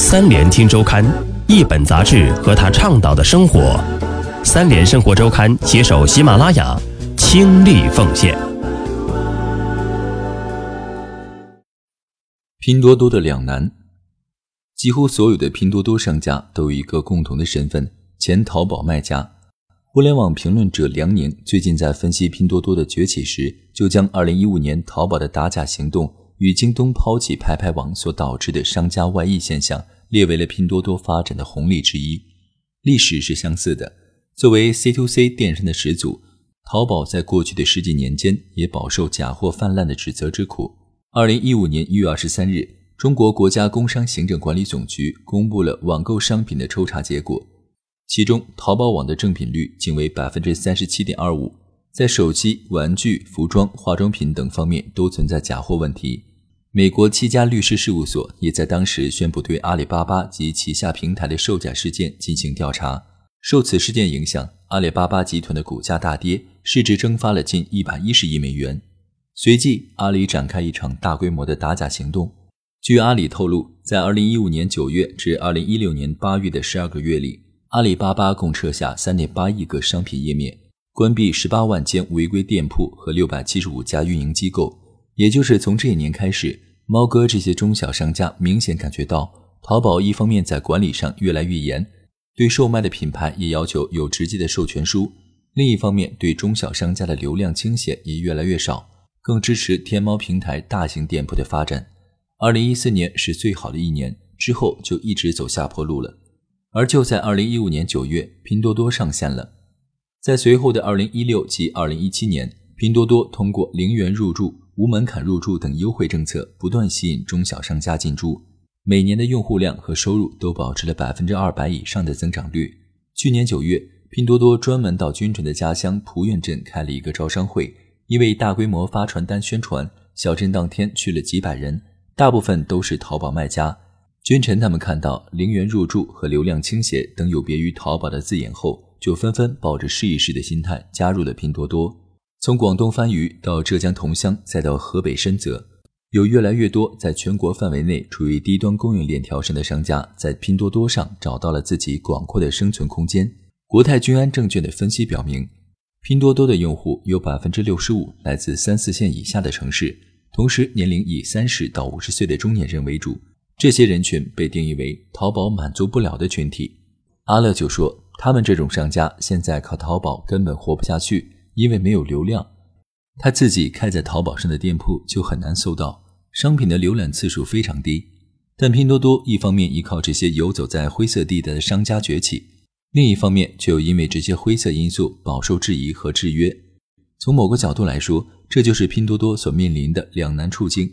三联听周刊，一本杂志和他倡导的生活。三联生活周刊携手喜马拉雅，倾力奉献。拼多多的两难，几乎所有的拼多多商家都有一个共同的身份——前淘宝卖家。互联网评论者梁宁最近在分析拼多多的崛起时，就将2015年淘宝的打假行动与京东抛弃拍拍网所导致的商家外溢现象列为了拼多多发展的红利之一。历史是相似的，作为 C to C 电商的始祖，淘宝在过去的十几年间也饱受假货泛滥的指责之苦。2015年1月23日，中国国家工商行政管理总局公布了网购商品的抽查结果。其中，淘宝网的正品率仅为百分之三十七点二五，在手机、玩具、服装、化妆品等方面都存在假货问题。美国七家律师事务所也在当时宣布对阿里巴巴及旗下平台的售假事件进行调查。受此事件影响，阿里巴巴集团的股价大跌，市值蒸发了近一百一十亿美元。随即，阿里展开一场大规模的打假行动。据阿里透露，在二零一五年九月至二零一六年八月的十二个月里，阿里巴巴共撤下三点八亿个商品页面，关闭十八万间违规店铺和六百七十五家运营机构。也就是从这一年开始，猫哥这些中小商家明显感觉到，淘宝一方面在管理上越来越严，对售卖的品牌也要求有直接的授权书；另一方面，对中小商家的流量倾斜也越来越少，更支持天猫平台大型店铺的发展。二零一四年是最好的一年，之后就一直走下坡路了。而就在二零一五年九月，拼多多上线了。在随后的二零一六及二零一七年，拼多多通过零元入驻、无门槛入驻等优惠政策，不断吸引中小商家进驻，每年的用户量和收入都保持了百分之二百以上的增长率。去年九月，拼多多专门到君臣的家乡蒲院镇开了一个招商会，因为大规模发传单宣传，小镇当天去了几百人，大部分都是淘宝卖家。君臣他们看到“零元入驻”和“流量倾斜”等有别于淘宝的字眼后，就纷纷抱着试一试的心态加入了拼多多。从广东番禺到浙江桐乡，再到河北深泽，有越来越多在全国范围内处于低端供应链条上的商家，在拼多多上找到了自己广阔的生存空间。国泰君安证券的分析表明，拼多多的用户有百分之六十五来自三四线以下的城市，同时年龄以三十到五十岁的中年人为主。这些人群被定义为淘宝满足不了的群体。阿乐就说，他们这种商家现在靠淘宝根本活不下去，因为没有流量。他自己开在淘宝上的店铺就很难搜到商品的浏览次数非常低。但拼多多一方面依靠这些游走在灰色地带的商家崛起，另一方面却又因为这些灰色因素饱受质疑和制约。从某个角度来说，这就是拼多多所面临的两难处境。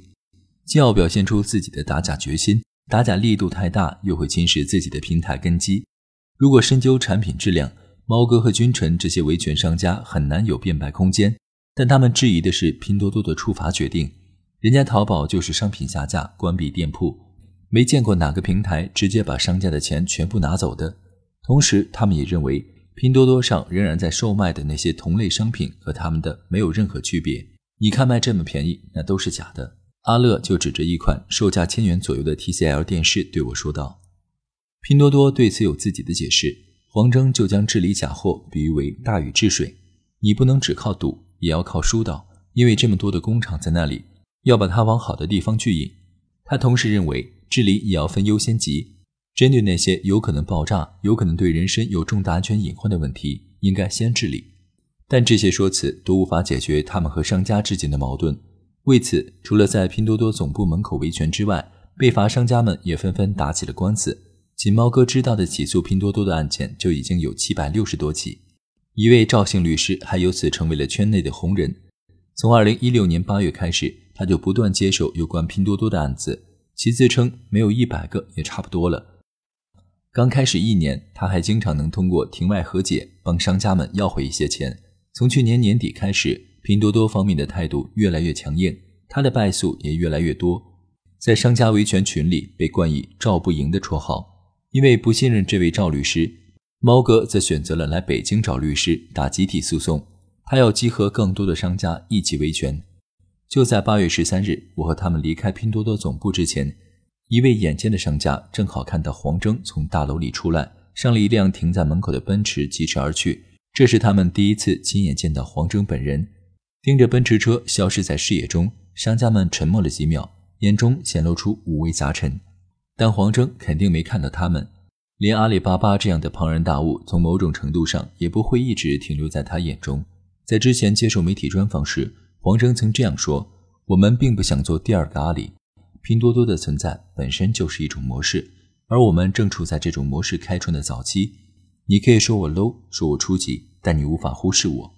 既要表现出自己的打假决心，打假力度太大又会侵蚀自己的平台根基。如果深究产品质量，猫哥和君臣这些维权商家很难有辩白空间。但他们质疑的是拼多多的处罚决定，人家淘宝就是商品下架、关闭店铺，没见过哪个平台直接把商家的钱全部拿走的。同时，他们也认为拼多多上仍然在售卖的那些同类商品和他们的没有任何区别。你看卖这么便宜，那都是假的。阿乐就指着一款售价千元左右的 TCL 电视对我说道：“拼多多对此有自己的解释，黄峥就将治理假货比喻为大禹治水，你不能只靠堵，也要靠疏导，因为这么多的工厂在那里，要把它往好的地方去引。他同时认为，治理也要分优先级，针对那些有可能爆炸、有可能对人身有重大安全隐患的问题，应该先治理。但这些说辞都无法解决他们和商家之间的矛盾。”为此，除了在拼多多总部门口维权之外，被罚商家们也纷纷打起了官司。仅猫哥知道的起诉拼多多的案件就已经有七百六十多起。一位赵姓律师还由此成为了圈内的红人。从二零一六年八月开始，他就不断接手有关拼多多的案子，其自称没有一百个也差不多了。刚开始一年，他还经常能通过庭外和解帮商家们要回一些钱。从去年年底开始。拼多多方面的态度越来越强硬，他的败诉也越来越多，在商家维权群里被冠以“赵不赢”的绰号。因为不信任这位赵律师，猫哥则选择了来北京找律师打集体诉讼。他要集合更多的商家一起维权。就在八月十三日，我和他们离开拼多多总部之前，一位眼尖的商家正好看到黄峥从大楼里出来，上了一辆停在门口的奔驰疾驰而去。这是他们第一次亲眼见到黄峥本人，盯着奔驰车消失在视野中。商家们沉默了几秒，眼中显露出五味杂陈。但黄峥肯定没看到他们，连阿里巴巴这样的庞然大物，从某种程度上也不会一直停留在他眼中。在之前接受媒体专访时，黄峥曾这样说：“我们并不想做第二个阿里，拼多多的存在本身就是一种模式，而我们正处在这种模式开创的早期。你可以说我 low，说我初级，但你无法忽视我。